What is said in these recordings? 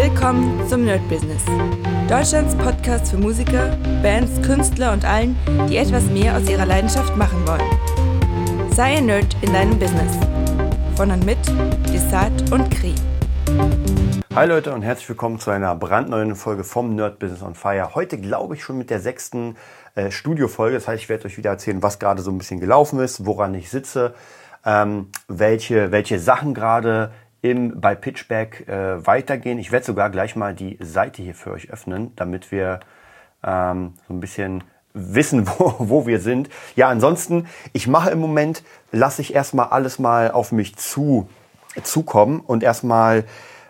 Willkommen zum Nerd Business. Deutschlands Podcast für Musiker, Bands, Künstler und allen, die etwas mehr aus ihrer Leidenschaft machen wollen. Sei ein Nerd in deinem Business. Von und mit Desart und Kri. Hi Leute und herzlich willkommen zu einer brandneuen Folge vom Nerd Business on Fire. Heute glaube ich schon mit der sechsten äh, Studiofolge. Das heißt, ich werde euch wieder erzählen, was gerade so ein bisschen gelaufen ist, woran ich sitze, ähm, welche, welche Sachen gerade im, bei Pitchback äh, weitergehen. Ich werde sogar gleich mal die Seite hier für euch öffnen, damit wir ähm, so ein bisschen wissen, wo, wo wir sind. Ja, ansonsten, ich mache im Moment, lasse ich erstmal alles mal auf mich zu, zukommen und erstmal,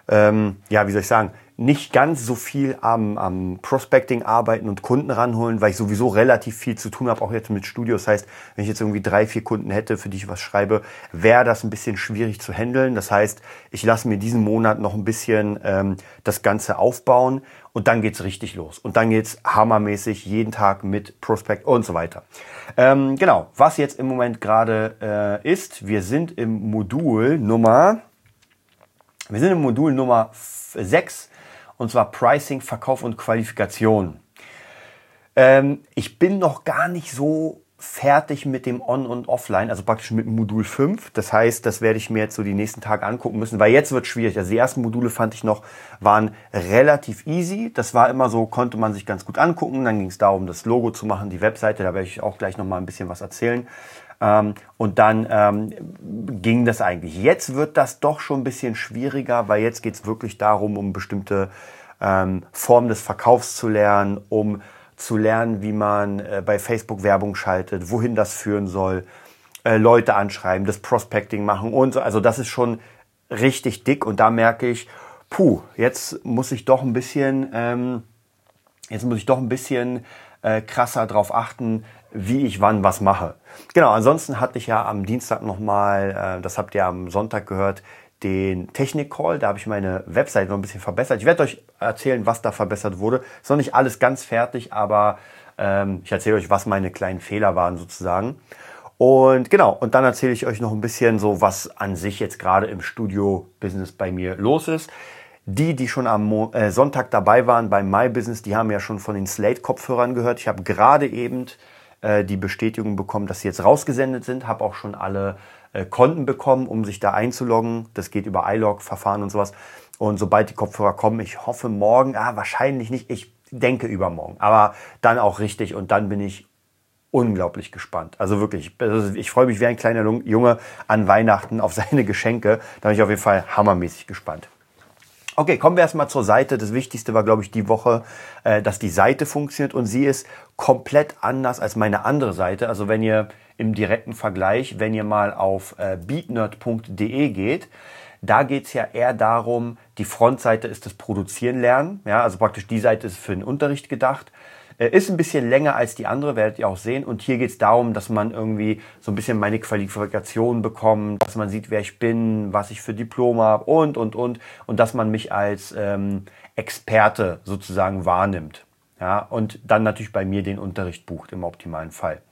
ähm, ja, wie soll ich sagen, nicht ganz so viel am, am Prospecting arbeiten und Kunden ranholen, weil ich sowieso relativ viel zu tun habe, auch jetzt mit Studios. Das heißt, wenn ich jetzt irgendwie drei, vier Kunden hätte, für die ich was schreibe, wäre das ein bisschen schwierig zu handeln. Das heißt, ich lasse mir diesen Monat noch ein bisschen ähm, das Ganze aufbauen und dann geht's richtig los. Und dann geht's hammermäßig jeden Tag mit Prospect und so weiter. Ähm, genau, was jetzt im Moment gerade äh, ist, wir sind im Modul Nummer, wir sind im Modul Nummer 6 und zwar Pricing, Verkauf und Qualifikation. Ähm, ich bin noch gar nicht so fertig mit dem On- und Offline, also praktisch mit Modul 5. Das heißt, das werde ich mir jetzt so die nächsten Tage angucken müssen, weil jetzt wird es schwierig. Also die ersten Module fand ich noch, waren relativ easy. Das war immer so, konnte man sich ganz gut angucken. Dann ging es darum, das Logo zu machen, die Webseite, da werde ich auch gleich nochmal ein bisschen was erzählen. Ähm, und dann ähm, ging das eigentlich. Jetzt wird das doch schon ein bisschen schwieriger, weil jetzt geht es wirklich darum, um bestimmte ähm, Formen des Verkaufs zu lernen, um zu lernen, wie man äh, bei Facebook Werbung schaltet, wohin das führen soll, äh, Leute anschreiben, das Prospecting machen und so. Also das ist schon richtig dick und da merke ich, puh, jetzt muss ich doch ein bisschen, ähm, jetzt muss ich doch ein bisschen äh, krasser drauf achten, wie ich wann was mache. Genau, ansonsten hatte ich ja am Dienstag nochmal, äh, das habt ihr am Sonntag gehört, den Technik-Call. Da habe ich meine Website noch ein bisschen verbessert. Ich werde euch erzählen, was da verbessert wurde. Ist noch nicht alles ganz fertig, aber ähm, ich erzähle euch, was meine kleinen Fehler waren sozusagen. Und genau, und dann erzähle ich euch noch ein bisschen so, was an sich jetzt gerade im Studio-Business bei mir los ist. Die, die schon am äh, Sonntag dabei waren beim My Business, die haben ja schon von den Slate-Kopfhörern gehört. Ich habe gerade eben äh, die Bestätigung bekommen, dass sie jetzt rausgesendet sind, habe auch schon alle äh, Konten bekommen, um sich da einzuloggen. Das geht über iLog-Verfahren und sowas. Und sobald die Kopfhörer kommen, ich hoffe morgen, ah, wahrscheinlich nicht, ich denke übermorgen, aber dann auch richtig und dann bin ich unglaublich gespannt. Also wirklich, ich freue mich wie ein kleiner Junge an Weihnachten auf seine Geschenke. Da bin ich auf jeden Fall hammermäßig gespannt. Okay, kommen wir erstmal zur Seite. Das Wichtigste war, glaube ich, die Woche, äh, dass die Seite funktioniert und sie ist komplett anders als meine andere Seite. Also wenn ihr im direkten Vergleich, wenn ihr mal auf äh, beatnerd.de geht, da geht's ja eher darum, die Frontseite ist das Produzieren lernen. Ja, also praktisch die Seite ist für den Unterricht gedacht. Ist ein bisschen länger als die andere, werdet ihr auch sehen. Und hier geht es darum, dass man irgendwie so ein bisschen meine Qualifikation bekommt, dass man sieht, wer ich bin, was ich für Diplome habe und, und, und. Und dass man mich als ähm, Experte sozusagen wahrnimmt. Ja, und dann natürlich bei mir den Unterricht bucht im optimalen Fall.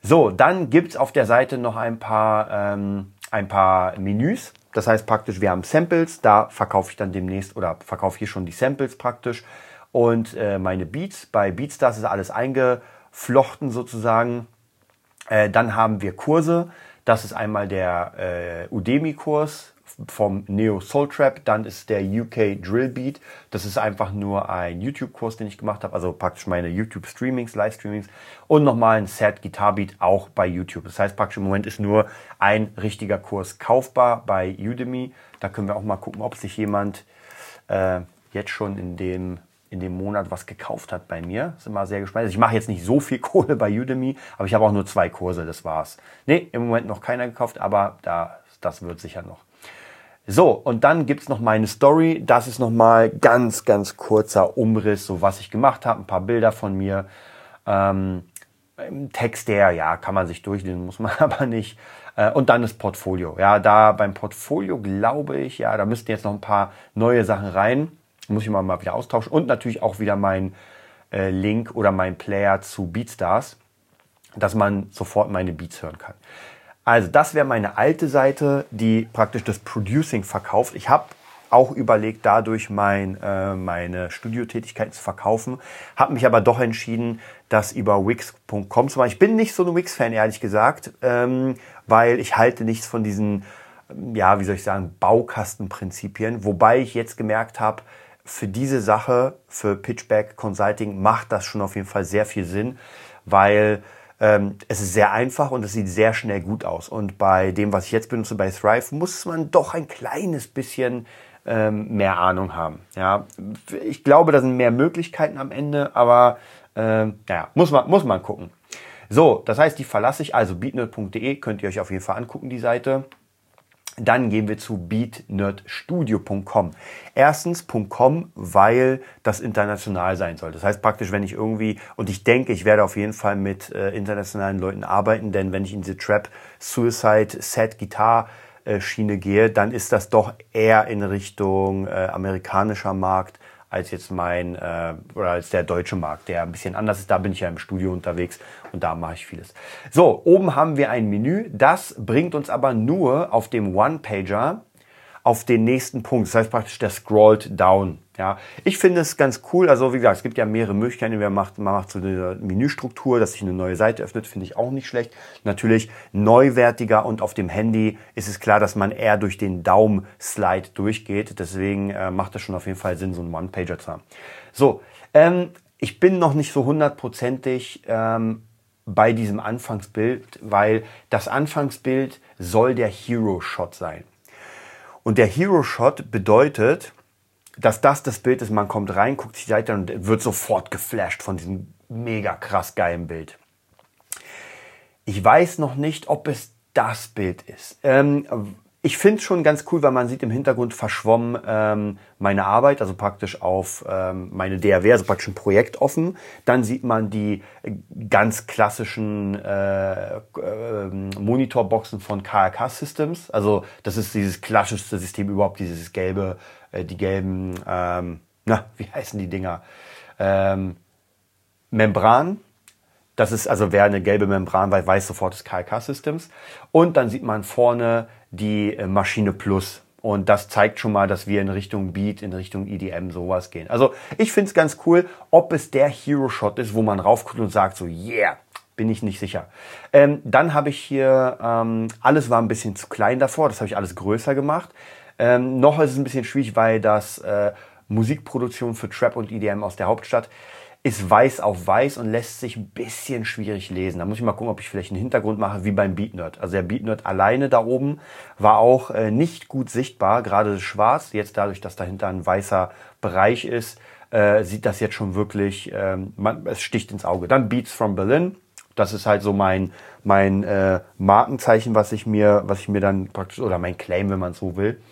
So, dann gibt's auf der Seite noch ein paar, ähm, ein paar Menüs. Das heißt praktisch, wir haben Samples, da verkaufe ich dann demnächst oder verkaufe hier schon die Samples praktisch und äh, meine Beats. Bei Beatstars ist alles eingeflochten sozusagen. Äh, dann haben wir Kurse. Das ist einmal der äh, Udemy-Kurs vom Neo Soul Trap. Dann ist der UK Drill Beat. Das ist einfach nur ein YouTube-Kurs, den ich gemacht habe. Also praktisch meine YouTube-Streamings, Livestreamings. Und nochmal ein Set Guitar Beat auch bei YouTube. Das heißt praktisch im Moment ist nur ein richtiger Kurs kaufbar bei Udemy. Da können wir auch mal gucken, ob sich jemand äh, jetzt schon in dem in dem Monat was gekauft hat bei mir. Ist immer sehr gespannt. Also ich mache jetzt nicht so viel Kohle bei Udemy, aber ich habe auch nur zwei Kurse, das war's. Nee, im Moment noch keiner gekauft, aber da, das wird sicher noch. So, und dann gibt's noch meine Story. Das ist nochmal ganz, ganz kurzer Umriss, so was ich gemacht habe, ein paar Bilder von mir. Ähm, Text der, ja, kann man sich durchlesen, muss man aber nicht. Äh, und dann das Portfolio. Ja, da beim Portfolio glaube ich, ja, da müssten jetzt noch ein paar neue Sachen rein. Muss ich mal, wieder austauschen. Und natürlich auch wieder mein äh, Link oder mein Player zu Beatstars, dass man sofort meine Beats hören kann. Also das wäre meine alte Seite, die praktisch das Producing verkauft. Ich habe auch überlegt, dadurch mein, äh, meine Studiotätigkeiten zu verkaufen, habe mich aber doch entschieden, das über Wix.com zu machen. Ich bin nicht so ein Wix-Fan, ehrlich gesagt, ähm, weil ich halte nichts von diesen, ja, wie soll ich sagen, Baukastenprinzipien, wobei ich jetzt gemerkt habe, für diese Sache, für Pitchback Consulting, macht das schon auf jeden Fall sehr viel Sinn, weil ähm, es ist sehr einfach und es sieht sehr schnell gut aus. Und bei dem, was ich jetzt benutze, bei Thrive, muss man doch ein kleines bisschen ähm, mehr Ahnung haben. Ja, ich glaube, da sind mehr Möglichkeiten am Ende, aber ähm, naja, muss man, muss man gucken. So, das heißt, die verlasse ich, also beatnerd.de könnt ihr euch auf jeden Fall angucken, die Seite. Dann gehen wir zu beatnerdstudio.com. Erstens .com, weil das international sein soll. Das heißt praktisch, wenn ich irgendwie, und ich denke, ich werde auf jeden Fall mit äh, internationalen Leuten arbeiten, denn wenn ich in diese Trap, Suicide, Set, Gitarre äh, Schiene gehe, dann ist das doch eher in Richtung äh, amerikanischer Markt als jetzt mein äh, oder als der deutsche Markt, der ein bisschen anders ist. Da bin ich ja im Studio unterwegs und da mache ich vieles. So, oben haben wir ein Menü. Das bringt uns aber nur auf dem One-Pager auf den nächsten Punkt. Das heißt praktisch, der scrollt down. Ja, ich finde es ganz cool. Also wie gesagt, es gibt ja mehrere Möglichkeiten. Man macht, man macht so eine Menüstruktur, dass sich eine neue Seite öffnet, finde ich auch nicht schlecht. Natürlich neuwertiger und auf dem Handy ist es klar, dass man eher durch den Daumen-Slide durchgeht. Deswegen äh, macht es schon auf jeden Fall Sinn, so einen One-Pager zu haben. So, ähm, ich bin noch nicht so hundertprozentig ähm, bei diesem Anfangsbild, weil das Anfangsbild soll der Hero-Shot sein. Und der Hero-Shot bedeutet, dass das das Bild ist, man kommt rein, guckt sich die Seite und wird sofort geflasht von diesem mega krass geilen Bild. Ich weiß noch nicht, ob es das Bild ist. Ähm, ich finde es schon ganz cool, weil man sieht im Hintergrund verschwommen ähm, meine Arbeit, also praktisch auf ähm, meine DAW, also praktisch ein Projekt offen. Dann sieht man die ganz klassischen äh, äh, Monitorboxen von KRK Systems. Also das ist dieses klassischste System überhaupt, dieses gelbe, äh, die gelben, ähm, na, wie heißen die Dinger? Ähm, Membran, das ist also, wer eine gelbe Membran weiß, weiß sofort das KLK Systems. Und dann sieht man vorne die äh, Maschine Plus. Und das zeigt schon mal, dass wir in Richtung Beat, in Richtung EDM sowas gehen. Also ich finde es ganz cool, ob es der Hero Shot ist, wo man raufguckt und sagt so, yeah, bin ich nicht sicher. Ähm, dann habe ich hier, ähm, alles war ein bisschen zu klein davor, das habe ich alles größer gemacht. Ähm, noch ist es ein bisschen schwierig, weil das äh, Musikproduktion für Trap und EDM aus der Hauptstadt ist weiß auf weiß und lässt sich ein bisschen schwierig lesen. Da muss ich mal gucken, ob ich vielleicht einen Hintergrund mache, wie beim Beatnerd. Also der Beatnerd alleine da oben war auch äh, nicht gut sichtbar, gerade schwarz. Jetzt dadurch, dass dahinter ein weißer Bereich ist, äh, sieht das jetzt schon wirklich, ähm, man, es sticht ins Auge. Dann Beats from Berlin. Das ist halt so mein, mein äh, Markenzeichen, was ich mir, was ich mir dann praktisch, oder mein Claim, wenn man so will.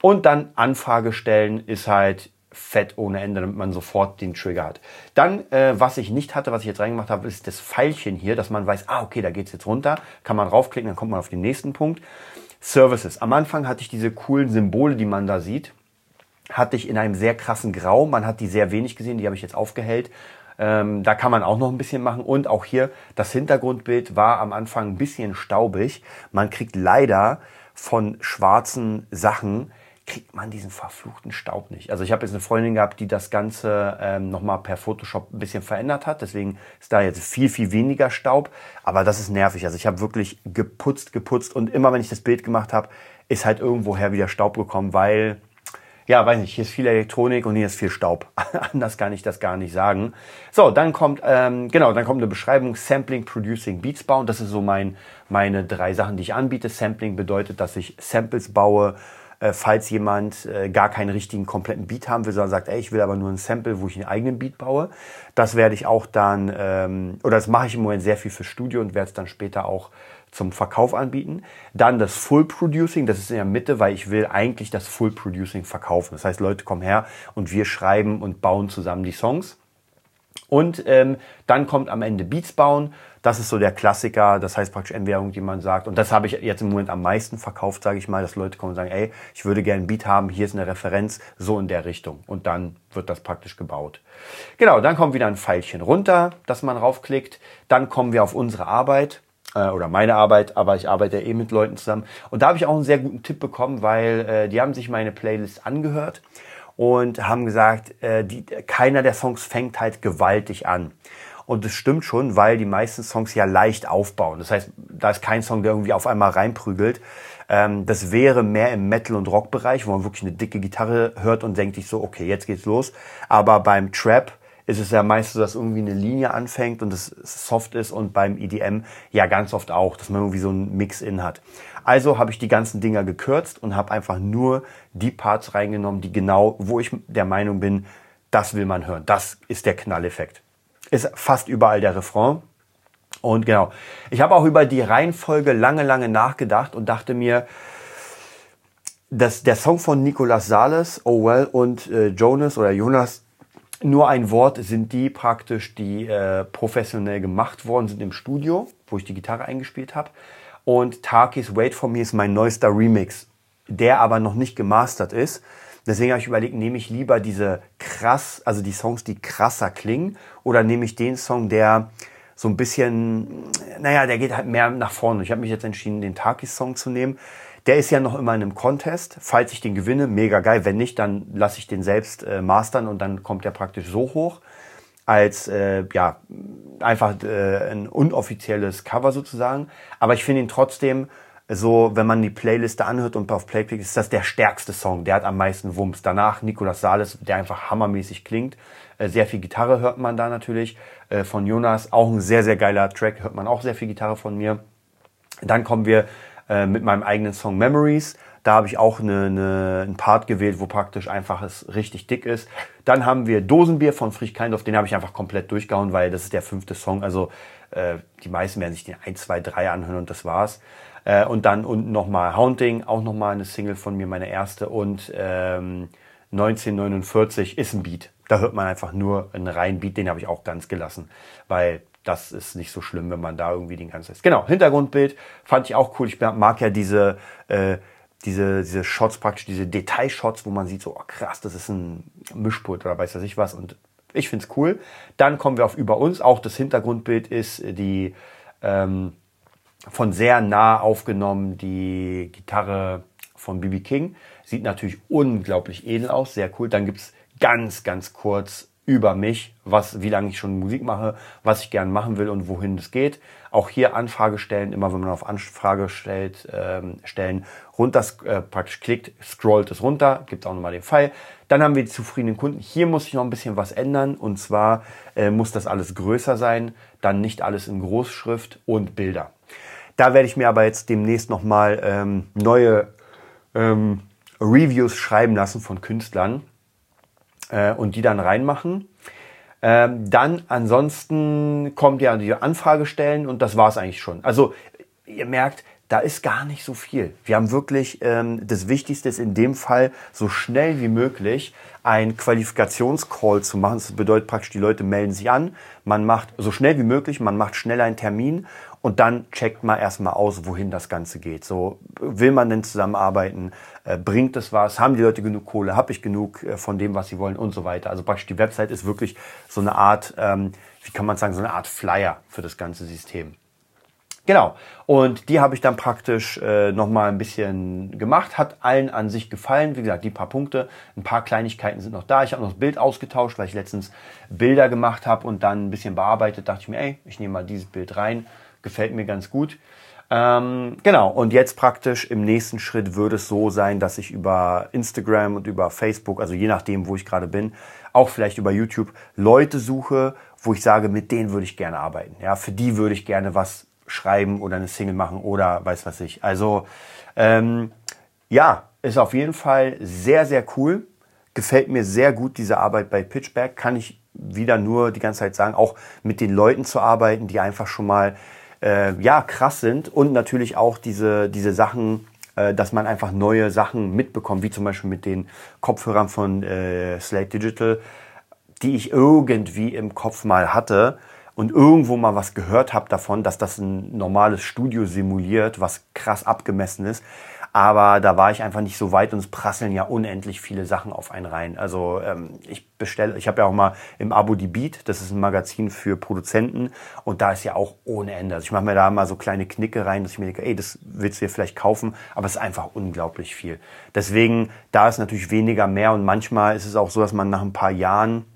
Und dann Anfrage stellen ist halt fett ohne Ende, damit man sofort den Trigger hat. Dann, äh, was ich nicht hatte, was ich jetzt reingemacht habe, ist das Pfeilchen hier, dass man weiß, ah, okay, da geht's jetzt runter, kann man raufklicken, dann kommt man auf den nächsten Punkt. Services. Am Anfang hatte ich diese coolen Symbole, die man da sieht, hatte ich in einem sehr krassen Grau. Man hat die sehr wenig gesehen, die habe ich jetzt aufgehellt. Ähm, da kann man auch noch ein bisschen machen. Und auch hier, das Hintergrundbild war am Anfang ein bisschen staubig. Man kriegt leider von schwarzen Sachen kriegt man diesen verfluchten Staub nicht. Also ich habe jetzt eine Freundin gehabt, die das Ganze ähm, nochmal per Photoshop ein bisschen verändert hat. Deswegen ist da jetzt viel, viel weniger Staub. Aber das ist nervig. Also ich habe wirklich geputzt, geputzt und immer wenn ich das Bild gemacht habe, ist halt irgendwoher wieder Staub gekommen, weil, ja, weiß nicht, hier ist viel Elektronik und hier ist viel Staub. Anders kann ich das gar nicht sagen. So, dann kommt, ähm, genau, dann kommt eine Beschreibung, Sampling, Producing, Beats bauen. Das ist so mein, meine drei Sachen, die ich anbiete. Sampling bedeutet, dass ich Samples baue, äh, falls jemand äh, gar keinen richtigen kompletten Beat haben will, sondern sagt, ey, ich will aber nur ein Sample, wo ich einen eigenen Beat baue. Das werde ich auch dann, ähm, oder das mache ich im Moment sehr viel fürs Studio und werde es dann später auch zum Verkauf anbieten. Dann das Full Producing, das ist in der Mitte, weil ich will eigentlich das Full Producing verkaufen. Das heißt, Leute kommen her und wir schreiben und bauen zusammen die Songs. Und ähm, dann kommt am Ende Beats bauen. Das ist so der Klassiker. Das heißt praktisch entweder irgendjemand sagt, und das habe ich jetzt im Moment am meisten verkauft, sage ich mal, dass Leute kommen und sagen, ey, ich würde gerne ein Beat haben, hier ist eine Referenz, so in der Richtung. Und dann wird das praktisch gebaut. Genau, dann kommt wieder ein Pfeilchen runter, dass man raufklickt. Dann kommen wir auf unsere Arbeit. äh, oder meine Arbeit, aber ich arbeite eh mit Leuten zusammen. Und da habe ich auch einen sehr guten Tipp bekommen, weil äh, die haben sich meine Playlist angehört und haben gesagt, äh, die, keiner der Songs fängt halt gewaltig an. Und das stimmt schon, weil die meisten Songs ja leicht aufbauen. Das heißt, da ist kein Song, der irgendwie auf einmal reinprügelt. Ähm, das wäre mehr im Metal- und Rock-Bereich, wo man wirklich eine dicke Gitarre hört und denkt sich so, okay, jetzt geht's los. Aber beim Trap ist es ja meist so, dass irgendwie eine Linie anfängt und es soft ist und beim EDM ja ganz oft auch, dass man irgendwie so einen Mix-In hat. Also habe ich die ganzen Dinger gekürzt und habe einfach nur die Parts reingenommen, die genau, wo ich der Meinung bin, das will man hören. Das ist der Knalleffekt. Ist fast überall der Refrain. Und genau, ich habe auch über die Reihenfolge lange, lange nachgedacht und dachte mir, dass der Song von Nicolas Sales, Oh Well und äh, Jonas oder Jonas, nur ein Wort sind die praktisch, die äh, professionell gemacht worden sind im Studio, wo ich die Gitarre eingespielt habe. Und Takis Wait For Me ist mein neuester Remix, der aber noch nicht gemastert ist. Deswegen habe ich überlegt, nehme ich lieber diese krass, also die Songs, die krasser klingen, oder nehme ich den Song, der so ein bisschen, naja, der geht halt mehr nach vorne. Ich habe mich jetzt entschieden, den Takis-Song zu nehmen. Der ist ja noch immer in einem Contest. Falls ich den gewinne, mega geil. Wenn nicht, dann lasse ich den selbst äh, mastern und dann kommt der praktisch so hoch als äh, ja einfach äh, ein unoffizielles Cover sozusagen. Aber ich finde ihn trotzdem so, wenn man die Playliste anhört und auf Playpick ist das der stärkste Song. Der hat am meisten Wumms. Danach Nicolas Sales, der einfach hammermäßig klingt. Äh, sehr viel Gitarre hört man da natürlich. Äh, von Jonas auch ein sehr, sehr geiler Track. Hört man auch sehr viel Gitarre von mir. Dann kommen wir äh, mit meinem eigenen Song Memories. Da habe ich auch eine, eine, einen Part gewählt, wo praktisch einfach es richtig dick ist. Dann haben wir Dosenbier von Frisch Keindorf, den habe ich einfach komplett durchgehauen, weil das ist der fünfte Song. Also äh, die meisten werden sich den 1, 2, 3 anhören und das war's. Äh, und dann unten nochmal Haunting, auch nochmal eine Single von mir, meine erste. Und ähm, 1949 ist ein Beat. Da hört man einfach nur einen reinen Beat, den habe ich auch ganz gelassen, weil das ist nicht so schlimm, wenn man da irgendwie den ganzen... Genau, Hintergrundbild fand ich auch cool. Ich mag ja diese, äh, diese, diese Shots praktisch, diese Detailshots, wo man sieht, so oh krass, das ist ein Mischpult oder weiß was ich was. Und ich find's cool. Dann kommen wir auf über uns. Auch das Hintergrundbild ist die ähm, von sehr nah aufgenommen, die Gitarre von BB King. Sieht natürlich unglaublich edel aus, sehr cool. Dann gibt's ganz, ganz kurz über mich, was, wie lange ich schon Musik mache, was ich gern machen will und wohin es geht. Auch hier Anfrage stellen, immer wenn man auf Anfrage stellt, ähm, stellen, runter äh, praktisch klickt, scrollt es runter, gibt auch nochmal den Pfeil. Dann haben wir die zufriedenen Kunden. Hier muss ich noch ein bisschen was ändern und zwar äh, muss das alles größer sein, dann nicht alles in Großschrift und Bilder. Da werde ich mir aber jetzt demnächst nochmal ähm, neue ähm, Reviews schreiben lassen von Künstlern äh, und die dann reinmachen. Ähm, dann ansonsten kommt ja die Anfrage stellen und das war's eigentlich schon. Also ihr merkt, da ist gar nicht so viel. Wir haben wirklich, ähm, das Wichtigste ist in dem Fall, so schnell wie möglich ein Qualifikationscall zu machen. Das bedeutet praktisch, die Leute melden sich an, man macht so schnell wie möglich, man macht schnell einen Termin und dann checkt man erstmal aus, wohin das Ganze geht. So, will man denn zusammenarbeiten? Äh, bringt es was? Haben die Leute genug Kohle? Habe ich genug äh, von dem, was sie wollen und so weiter? Also praktisch die Website ist wirklich so eine Art, ähm, wie kann man sagen, so eine Art Flyer für das ganze System. Genau. Und die habe ich dann praktisch äh, nochmal ein bisschen gemacht. Hat allen an sich gefallen. Wie gesagt, die paar Punkte, ein paar Kleinigkeiten sind noch da. Ich habe noch das Bild ausgetauscht, weil ich letztens Bilder gemacht habe und dann ein bisschen bearbeitet. Dachte ich mir, ey, ich nehme mal dieses Bild rein gefällt mir ganz gut. Ähm, genau, und jetzt praktisch im nächsten Schritt würde es so sein, dass ich über Instagram und über Facebook, also je nachdem, wo ich gerade bin, auch vielleicht über YouTube Leute suche, wo ich sage, mit denen würde ich gerne arbeiten. Ja, für die würde ich gerne was schreiben oder eine Single machen oder weiß was ich. Also ähm, ja, ist auf jeden Fall sehr, sehr cool. Gefällt mir sehr gut diese Arbeit bei Pitchback. Kann ich wieder nur die ganze Zeit sagen, auch mit den Leuten zu arbeiten, die einfach schon mal äh, ja krass sind und natürlich auch diese, diese Sachen, äh, dass man einfach neue Sachen mitbekommt, wie zum Beispiel mit den Kopfhörern von äh, Slate Digital, die ich irgendwie im Kopf mal hatte und irgendwo mal was gehört habe davon, dass das ein normales Studio simuliert, was krass abgemessen ist. Aber da war ich einfach nicht so weit und es prasseln ja unendlich viele Sachen auf einen rein. Also ähm, ich bestelle, ich habe ja auch mal im Abo die Beat, das ist ein Magazin für Produzenten und da ist ja auch ohne Ende. Also ich mache mir da mal so kleine Knicke rein, dass ich mir denke, ey, das willst du dir vielleicht kaufen, aber es ist einfach unglaublich viel. Deswegen, da ist natürlich weniger mehr und manchmal ist es auch so, dass man nach ein paar Jahren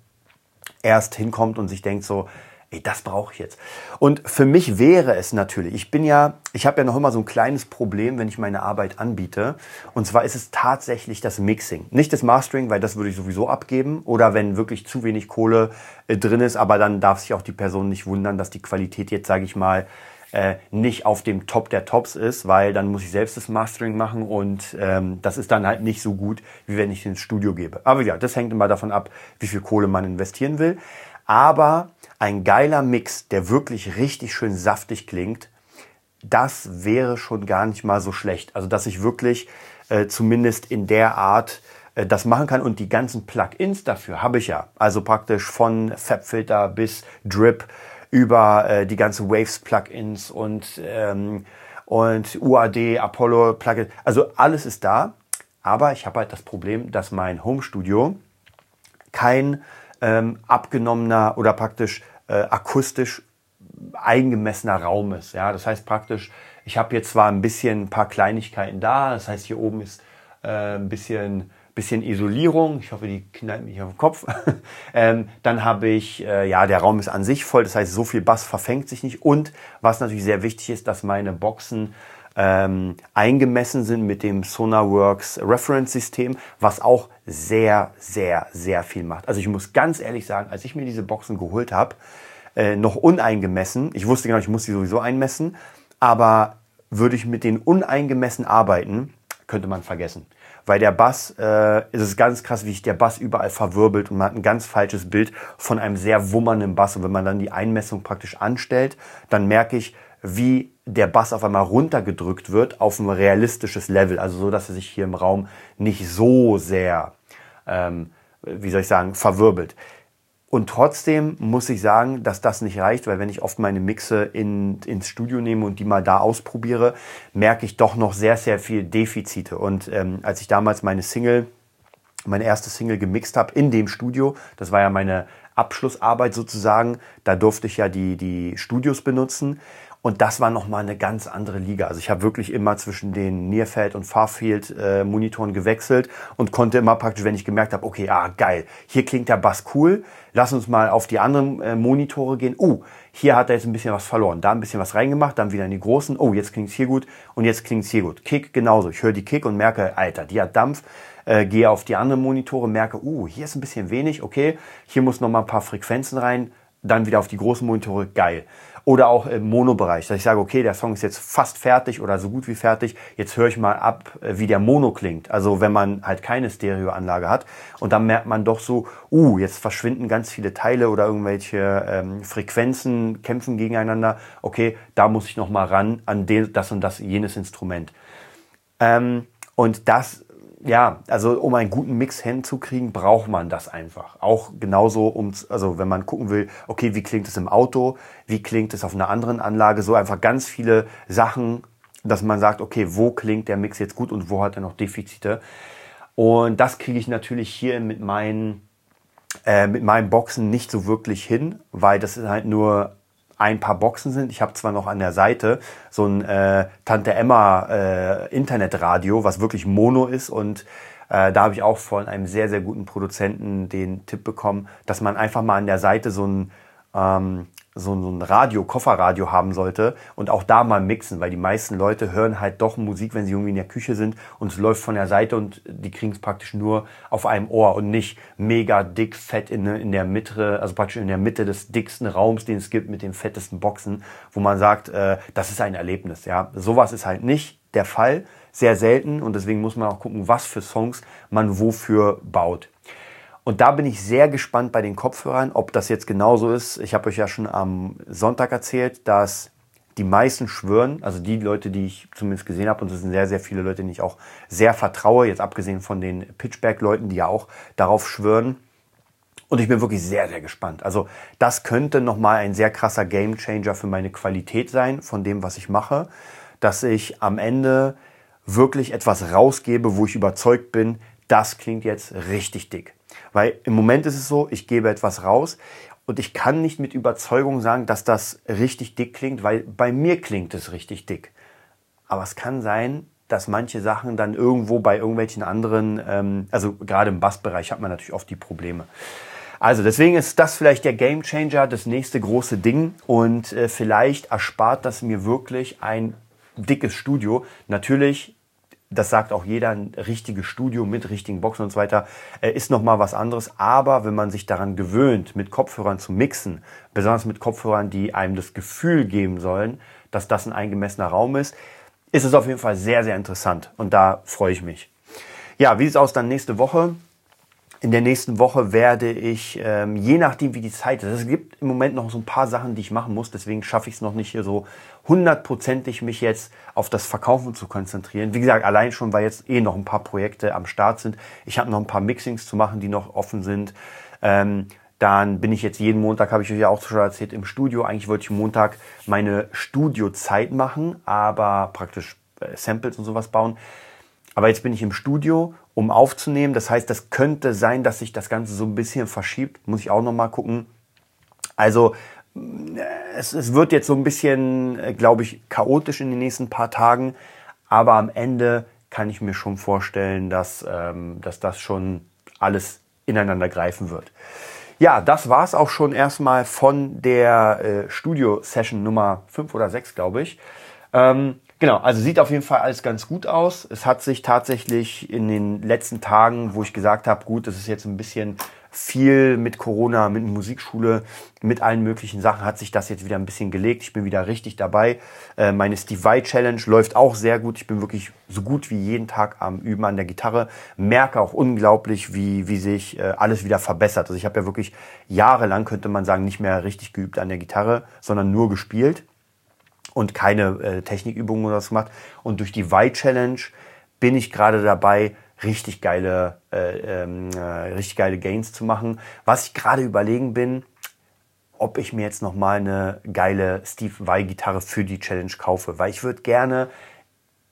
erst hinkommt und sich denkt so, ey, das brauche ich jetzt. Und für mich wäre es natürlich, ich bin ja, ich habe ja noch immer so ein kleines Problem, wenn ich meine Arbeit anbiete. Und zwar ist es tatsächlich das Mixing. Nicht das Mastering, weil das würde ich sowieso abgeben. Oder wenn wirklich zu wenig Kohle äh, drin ist, aber dann darf sich auch die Person nicht wundern, dass die Qualität jetzt, sage ich mal, äh, nicht auf dem Top der Tops ist, weil dann muss ich selbst das Mastering machen und ähm, das ist dann halt nicht so gut, wie wenn ich ins Studio gebe. Aber ja, das hängt immer davon ab, wie viel Kohle man investieren will. Aber ein geiler Mix, der wirklich richtig schön saftig klingt, das wäre schon gar nicht mal so schlecht. Also dass ich wirklich äh, zumindest in der Art äh, das machen kann und die ganzen Plugins dafür habe ich ja. Also praktisch von Fabfilter bis Drip über äh, die ganzen Waves Plugins und ähm, und UAD, Apollo Plugins. Also alles ist da, aber ich habe halt das Problem, dass mein Home Studio kein ähm, abgenommener oder praktisch äh, akustisch eingemessener Raum ist. Ja, das heißt praktisch, ich habe jetzt zwar ein bisschen ein paar Kleinigkeiten da, das heißt hier oben ist äh, ein bisschen bisschen Isolierung. Ich hoffe, die knallt mich auf den Kopf. ähm, dann habe ich, äh, ja, der Raum ist an sich voll, das heißt, so viel Bass verfängt sich nicht. Und was natürlich sehr wichtig ist, dass meine Boxen ähm, eingemessen sind mit dem Sonarworks Reference System, was auch sehr, sehr, sehr viel macht. Also ich muss ganz ehrlich sagen, als ich mir diese Boxen geholt habe, äh, noch uneingemessen, ich wusste genau, ich muss sie sowieso einmessen, aber würde ich mit den uneingemessen arbeiten, könnte man vergessen. Weil der Bass, äh, ist es ganz krass, wie sich der Bass überall verwirbelt und man hat ein ganz falsches Bild von einem sehr wummernden Bass. Und wenn man dann die Einmessung praktisch anstellt, dann merke ich, wie der Bass auf einmal runtergedrückt wird auf ein realistisches Level. Also so, dass er sich hier im Raum nicht so sehr, ähm, wie soll ich sagen, verwirbelt. Und trotzdem muss ich sagen, dass das nicht reicht, weil wenn ich oft meine Mixe in, ins Studio nehme und die mal da ausprobiere, merke ich doch noch sehr, sehr viel Defizite. Und ähm, als ich damals meine Single, meine erste Single gemixt habe in dem Studio, das war ja meine Abschlussarbeit sozusagen, da durfte ich ja die, die Studios benutzen. Und das war nochmal eine ganz andere Liga. Also ich habe wirklich immer zwischen den Nearfield und Farfield äh, Monitoren gewechselt und konnte immer praktisch, wenn ich gemerkt habe, okay, ah geil, hier klingt der Bass cool, lass uns mal auf die anderen äh, Monitore gehen. Oh, hier hat er jetzt ein bisschen was verloren, da ein bisschen was reingemacht, dann wieder in die großen. Oh, jetzt klingt's hier gut und jetzt klingt's hier gut. Kick genauso. Ich höre die Kick und merke, Alter, die hat Dampf. Äh, gehe auf die anderen Monitore, merke, uh, hier ist ein bisschen wenig, okay, hier muss noch mal ein paar Frequenzen rein, dann wieder auf die großen Monitore, geil. Oder auch im Mono-Bereich, dass ich sage, okay, der Song ist jetzt fast fertig oder so gut wie fertig. Jetzt höre ich mal ab, äh, wie der Mono klingt. Also wenn man halt keine Stereoanlage hat. Und dann merkt man doch so, uh, jetzt verschwinden ganz viele Teile oder irgendwelche ähm, Frequenzen kämpfen gegeneinander. Okay, da muss ich noch mal ran an den, das und das jenes Instrument. Ähm, und das ja, also um einen guten Mix hinzukriegen, braucht man das einfach. Auch genauso, um, also wenn man gucken will, okay, wie klingt es im Auto, wie klingt es auf einer anderen Anlage, so einfach ganz viele Sachen, dass man sagt, okay, wo klingt der Mix jetzt gut und wo hat er noch Defizite. Und das kriege ich natürlich hier mit meinen, äh, mit meinen Boxen nicht so wirklich hin, weil das ist halt nur ein paar Boxen sind. Ich habe zwar noch an der Seite so ein äh, Tante Emma äh, Internetradio, was wirklich Mono ist und äh, da habe ich auch von einem sehr, sehr guten Produzenten den Tipp bekommen, dass man einfach mal an der Seite so ein ähm, so ein Radio, Kofferradio haben sollte und auch da mal mixen, weil die meisten Leute hören halt doch Musik, wenn sie irgendwie in der Küche sind und es läuft von der Seite und die kriegen es praktisch nur auf einem Ohr und nicht mega dick, fett in, in der Mitte, also praktisch in der Mitte des dicksten Raums, den es gibt mit den fettesten Boxen, wo man sagt, äh, das ist ein Erlebnis. Ja, sowas ist halt nicht der Fall, sehr selten und deswegen muss man auch gucken, was für Songs man wofür baut. Und da bin ich sehr gespannt bei den Kopfhörern, ob das jetzt genauso ist. Ich habe euch ja schon am Sonntag erzählt, dass die meisten schwören, also die Leute, die ich zumindest gesehen habe, und es sind sehr, sehr viele Leute, denen ich auch sehr vertraue, jetzt abgesehen von den Pitchback-Leuten, die ja auch darauf schwören. Und ich bin wirklich sehr, sehr gespannt. Also das könnte nochmal ein sehr krasser Gamechanger für meine Qualität sein von dem, was ich mache, dass ich am Ende wirklich etwas rausgebe, wo ich überzeugt bin, das klingt jetzt richtig dick. Weil im Moment ist es so, ich gebe etwas raus und ich kann nicht mit Überzeugung sagen, dass das richtig dick klingt, weil bei mir klingt es richtig dick. Aber es kann sein, dass manche Sachen dann irgendwo bei irgendwelchen anderen, ähm, also gerade im Bassbereich hat man natürlich oft die Probleme. Also deswegen ist das vielleicht der Game Changer, das nächste große Ding und äh, vielleicht erspart das mir wirklich ein dickes Studio. Natürlich, das sagt auch jeder, ein richtiges Studio mit richtigen Boxen und so weiter äh, ist nochmal was anderes. Aber wenn man sich daran gewöhnt, mit Kopfhörern zu mixen, besonders mit Kopfhörern, die einem das Gefühl geben sollen, dass das ein eingemessener Raum ist, ist es auf jeden Fall sehr, sehr interessant und da freue ich mich. Ja, wie sieht es aus dann nächste Woche? In der nächsten Woche werde ich, ähm, je nachdem wie die Zeit ist, es gibt im Moment noch so ein paar Sachen, die ich machen muss, deswegen schaffe ich es noch nicht hier so hundertprozentig mich jetzt auf das Verkaufen zu konzentrieren. Wie gesagt, allein schon, weil jetzt eh noch ein paar Projekte am Start sind. Ich habe noch ein paar Mixings zu machen, die noch offen sind. Ähm, dann bin ich jetzt jeden Montag, habe ich euch ja auch schon erzählt, im Studio. Eigentlich wollte ich Montag meine Studiozeit machen, aber praktisch äh, Samples und sowas bauen. Aber jetzt bin ich im Studio, um aufzunehmen. Das heißt, das könnte sein, dass sich das Ganze so ein bisschen verschiebt. Muss ich auch noch mal gucken. Also es, es wird jetzt so ein bisschen, äh, glaube ich, chaotisch in den nächsten paar Tagen. Aber am Ende kann ich mir schon vorstellen, dass, ähm, dass das schon alles ineinander greifen wird. Ja, das war's auch schon erstmal von der äh, Studio-Session Nummer 5 oder 6, glaube ich. Ähm, genau, also sieht auf jeden Fall alles ganz gut aus. Es hat sich tatsächlich in den letzten Tagen, wo ich gesagt habe, gut, das ist jetzt ein bisschen viel mit Corona, mit Musikschule, mit allen möglichen Sachen hat sich das jetzt wieder ein bisschen gelegt. Ich bin wieder richtig dabei. Äh, meine Steve Vai Challenge läuft auch sehr gut. Ich bin wirklich so gut wie jeden Tag am Üben an der Gitarre. Merke auch unglaublich, wie, wie sich äh, alles wieder verbessert. Also ich habe ja wirklich jahrelang, könnte man sagen, nicht mehr richtig geübt an der Gitarre, sondern nur gespielt und keine äh, Technikübungen oder was gemacht. Und durch die Vai Challenge bin ich gerade dabei, richtig geile, äh, ähm, äh, richtig geile Gains zu machen. Was ich gerade überlegen bin, ob ich mir jetzt noch mal eine geile Steve Vai Gitarre für die Challenge kaufe, weil ich würde gerne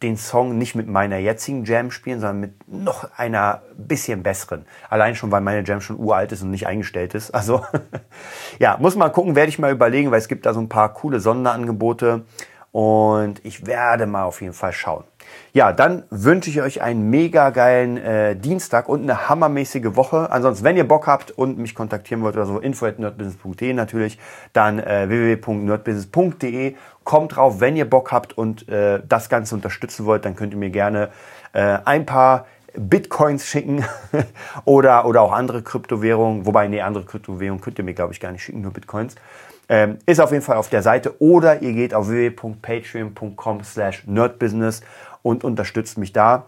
den Song nicht mit meiner jetzigen Jam spielen, sondern mit noch einer bisschen besseren. Allein schon, weil meine Jam schon uralt ist und nicht eingestellt ist. Also ja, muss mal gucken, werde ich mal überlegen, weil es gibt da so ein paar coole Sonderangebote und ich werde mal auf jeden Fall schauen. Ja, dann wünsche ich euch einen mega geilen äh, Dienstag und eine hammermäßige Woche. Ansonsten, wenn ihr Bock habt und mich kontaktieren wollt oder so, info.nerdbusiness.de natürlich, dann äh, www.nerdbusiness.de. Kommt drauf, wenn ihr Bock habt und äh, das Ganze unterstützen wollt, dann könnt ihr mir gerne äh, ein paar Bitcoins schicken oder, oder auch andere Kryptowährungen. Wobei, nee, andere Kryptowährungen könnt ihr mir, glaube ich, gar nicht schicken, nur Bitcoins. Ähm, ist auf jeden Fall auf der Seite oder ihr geht auf www.patreon.com slash nerdbusiness und unterstützt mich da.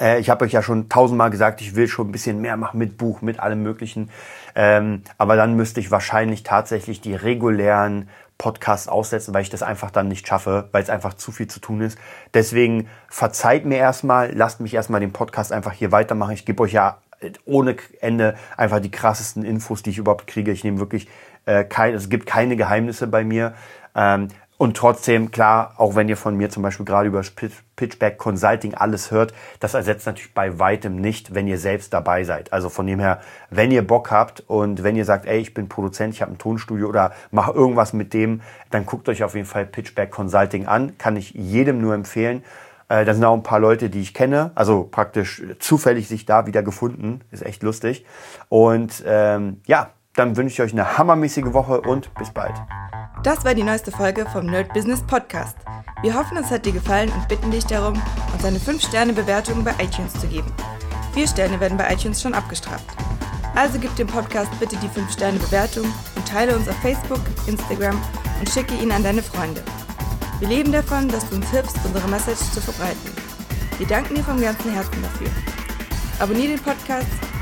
Äh, ich habe euch ja schon tausendmal gesagt, ich will schon ein bisschen mehr machen mit Buch, mit allem Möglichen. Ähm, aber dann müsste ich wahrscheinlich tatsächlich die regulären Podcasts aussetzen, weil ich das einfach dann nicht schaffe, weil es einfach zu viel zu tun ist. Deswegen verzeiht mir erstmal, lasst mich erstmal den Podcast einfach hier weitermachen. Ich gebe euch ja ohne Ende einfach die krassesten Infos, die ich überhaupt kriege. Ich nehme wirklich äh, kein, es gibt keine Geheimnisse bei mir. Ähm, und trotzdem, klar, auch wenn ihr von mir zum Beispiel gerade über Pitchback Consulting alles hört, das ersetzt natürlich bei weitem nicht, wenn ihr selbst dabei seid. Also von dem her, wenn ihr Bock habt und wenn ihr sagt, ey, ich bin Produzent, ich habe ein Tonstudio oder mache irgendwas mit dem, dann guckt euch auf jeden Fall Pitchback Consulting an. Kann ich jedem nur empfehlen. Äh, da sind auch ein paar Leute, die ich kenne, also praktisch zufällig sich da wieder gefunden. Ist echt lustig. Und ähm, ja, dann wünsche ich euch eine hammermäßige Woche und bis bald. Das war die neueste Folge vom Nerd Business Podcast. Wir hoffen, es hat dir gefallen und bitten dich darum, uns eine 5-Sterne-Bewertung bei iTunes zu geben. Vier Sterne werden bei iTunes schon abgestraft. Also gib dem Podcast bitte die 5-Sterne-Bewertung und teile uns auf Facebook, Instagram und schicke ihn an deine Freunde. Wir leben davon, dass du uns hilfst, unsere Message zu verbreiten. Wir danken dir vom ganzen Herzen dafür. Abonnier den Podcast